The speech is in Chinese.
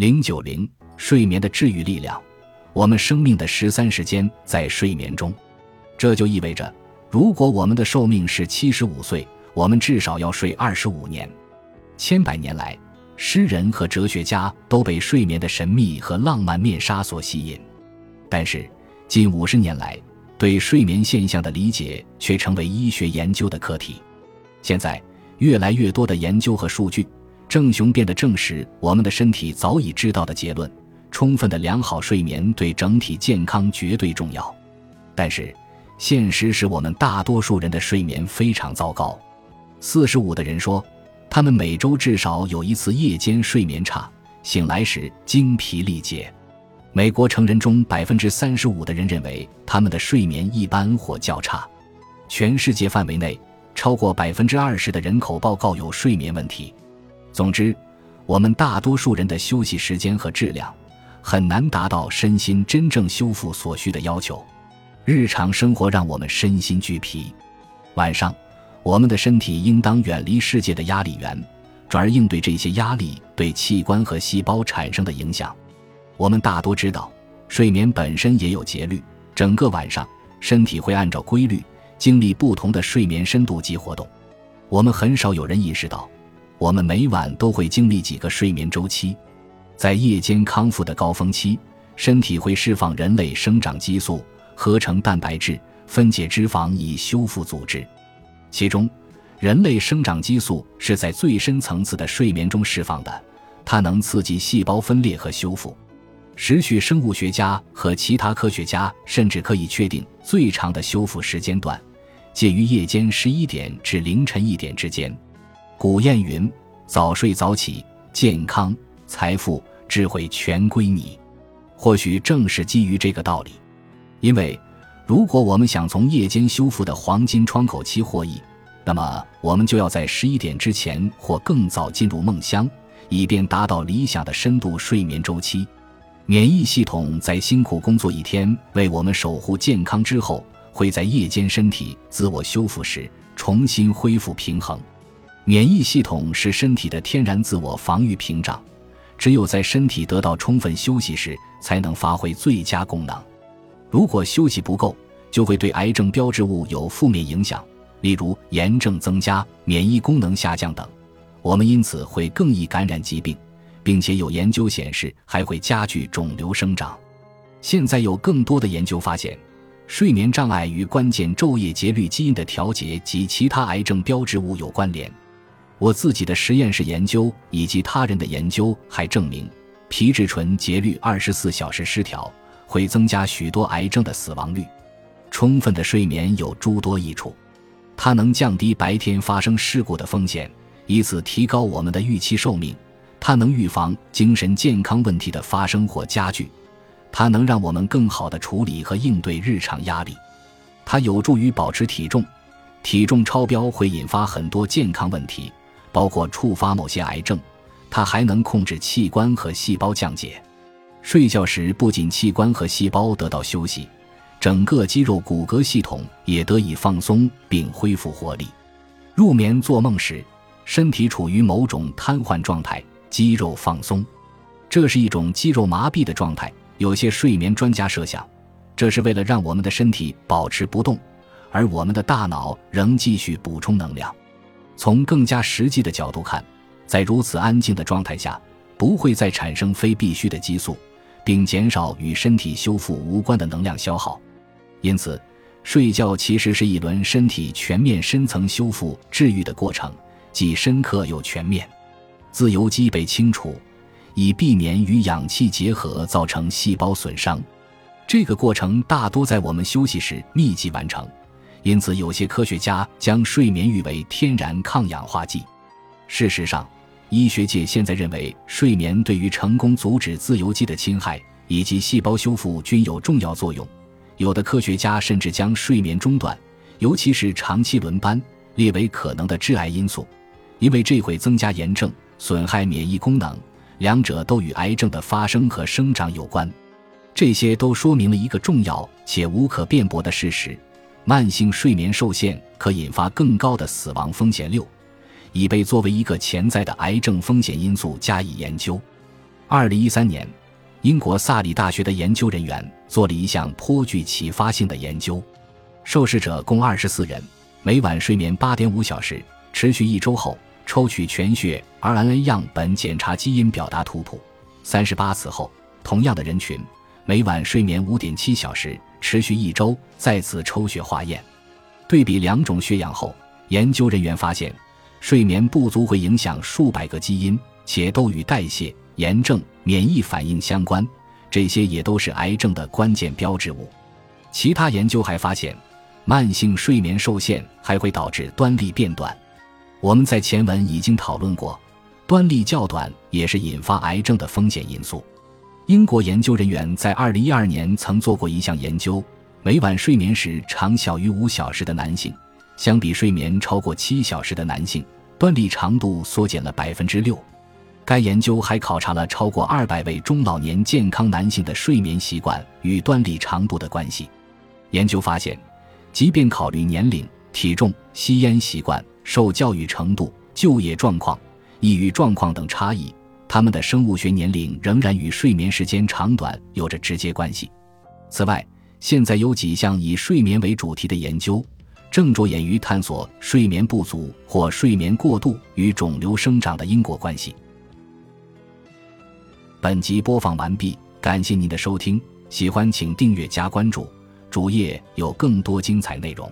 零九零睡眠的治愈力量，我们生命的十三时间在睡眠中，这就意味着，如果我们的寿命是七十五岁，我们至少要睡二十五年。千百年来，诗人和哲学家都被睡眠的神秘和浪漫面纱所吸引，但是近五十年来，对睡眠现象的理解却成为医学研究的课题。现在，越来越多的研究和数据。正雄辩的证实我们的身体早已知道的结论：充分的良好睡眠对整体健康绝对重要。但是，现实使我们大多数人的睡眠非常糟糕。四十五的人说，他们每周至少有一次夜间睡眠差，醒来时精疲力竭。美国成人中百分之三十五的人认为他们的睡眠一般或较差。全世界范围内，超过百分之二十的人口报告有睡眠问题。总之，我们大多数人的休息时间和质量很难达到身心真正修复所需的要求。日常生活让我们身心俱疲。晚上，我们的身体应当远离世界的压力源，转而应对这些压力对器官和细胞产生的影响。我们大多知道，睡眠本身也有节律。整个晚上，身体会按照规律经历不同的睡眠深度及活动。我们很少有人意识到。我们每晚都会经历几个睡眠周期，在夜间康复的高峰期，身体会释放人类生长激素，合成蛋白质，分解脂肪以修复组织。其中，人类生长激素是在最深层次的睡眠中释放的，它能刺激细胞分裂和修复。时序生物学家和其他科学家甚至可以确定，最长的修复时间段介于夜间十一点至凌晨一点之间。古谚云：“早睡早起，健康、财富、智慧全归你。”或许正是基于这个道理，因为如果我们想从夜间修复的黄金窗口期获益，那么我们就要在十一点之前或更早进入梦乡，以便达到理想的深度睡眠周期。免疫系统在辛苦工作一天为我们守护健康之后，会在夜间身体自我修复时重新恢复平衡。免疫系统是身体的天然自我防御屏障，只有在身体得到充分休息时，才能发挥最佳功能。如果休息不够，就会对癌症标志物有负面影响，例如炎症增加、免疫功能下降等。我们因此会更易感染疾病，并且有研究显示还会加剧肿瘤生长。现在有更多的研究发现，睡眠障碍与关键昼夜节律基因的调节及其他癌症标志物有关联。我自己的实验室研究以及他人的研究还证明，皮质醇节律二十四小时失调会增加许多癌症的死亡率。充分的睡眠有诸多益处，它能降低白天发生事故的风险，以此提高我们的预期寿命；它能预防精神健康问题的发生或加剧；它能让我们更好地处理和应对日常压力；它有助于保持体重，体重超标会引发很多健康问题。包括触发某些癌症，它还能控制器官和细胞降解。睡觉时，不仅器官和细胞得到休息，整个肌肉骨骼系统也得以放松并恢复活力。入眠做梦时，身体处于某种瘫痪状态，肌肉放松，这是一种肌肉麻痹的状态。有些睡眠专家设想，这是为了让我们的身体保持不动，而我们的大脑仍继续补充能量。从更加实际的角度看，在如此安静的状态下，不会再产生非必需的激素，并减少与身体修复无关的能量消耗。因此，睡觉其实是一轮身体全面深层修复治愈的过程，既深刻又全面。自由基被清除，以避免与氧气结合造成细胞损伤。这个过程大多在我们休息时密集完成。因此，有些科学家将睡眠誉为天然抗氧化剂。事实上，医学界现在认为，睡眠对于成功阻止自由基的侵害以及细胞修复均有重要作用。有的科学家甚至将睡眠中断，尤其是长期轮班，列为可能的致癌因素，因为这会增加炎症，损害免疫功能，两者都与癌症的发生和生长有关。这些都说明了一个重要且无可辩驳的事实。慢性睡眠受限可引发更高的死亡风险。六，已被作为一个潜在的癌症风险因素加以研究。二零一三年，英国萨里大学的研究人员做了一项颇具启发性的研究，受试者共二十四人，每晚睡眠八点五小时，持续一周后，抽取全血 RNA 样本检查基因表达图谱。三十八次后，同样的人群，每晚睡眠五点七小时，持续一周，再次抽血化验。对比两种血样后，研究人员发现，睡眠不足会影响数百个基因，且都与代谢、炎症、免疫反应相关，这些也都是癌症的关键标志物。其他研究还发现，慢性睡眠受限还会导致端粒变短。我们在前文已经讨论过，端粒较短也是引发癌症的风险因素。英国研究人员在2012年曾做过一项研究。每晚睡眠时长小于五小时的男性，相比睡眠超过七小时的男性，端粒长度缩减了百分之六。该研究还考察了超过二百位中老年健康男性的睡眠习惯与端粒长度的关系。研究发现，即便考虑年龄、体重、吸烟习惯、受教育程度、就业状况、抑郁状况等差异，他们的生物学年龄仍然与睡眠时间长短有着直接关系。此外，现在有几项以睡眠为主题的研究，正着眼于探索睡眠不足或睡眠过度与肿瘤生长的因果关系。本集播放完毕，感谢您的收听，喜欢请订阅加关注，主页有更多精彩内容。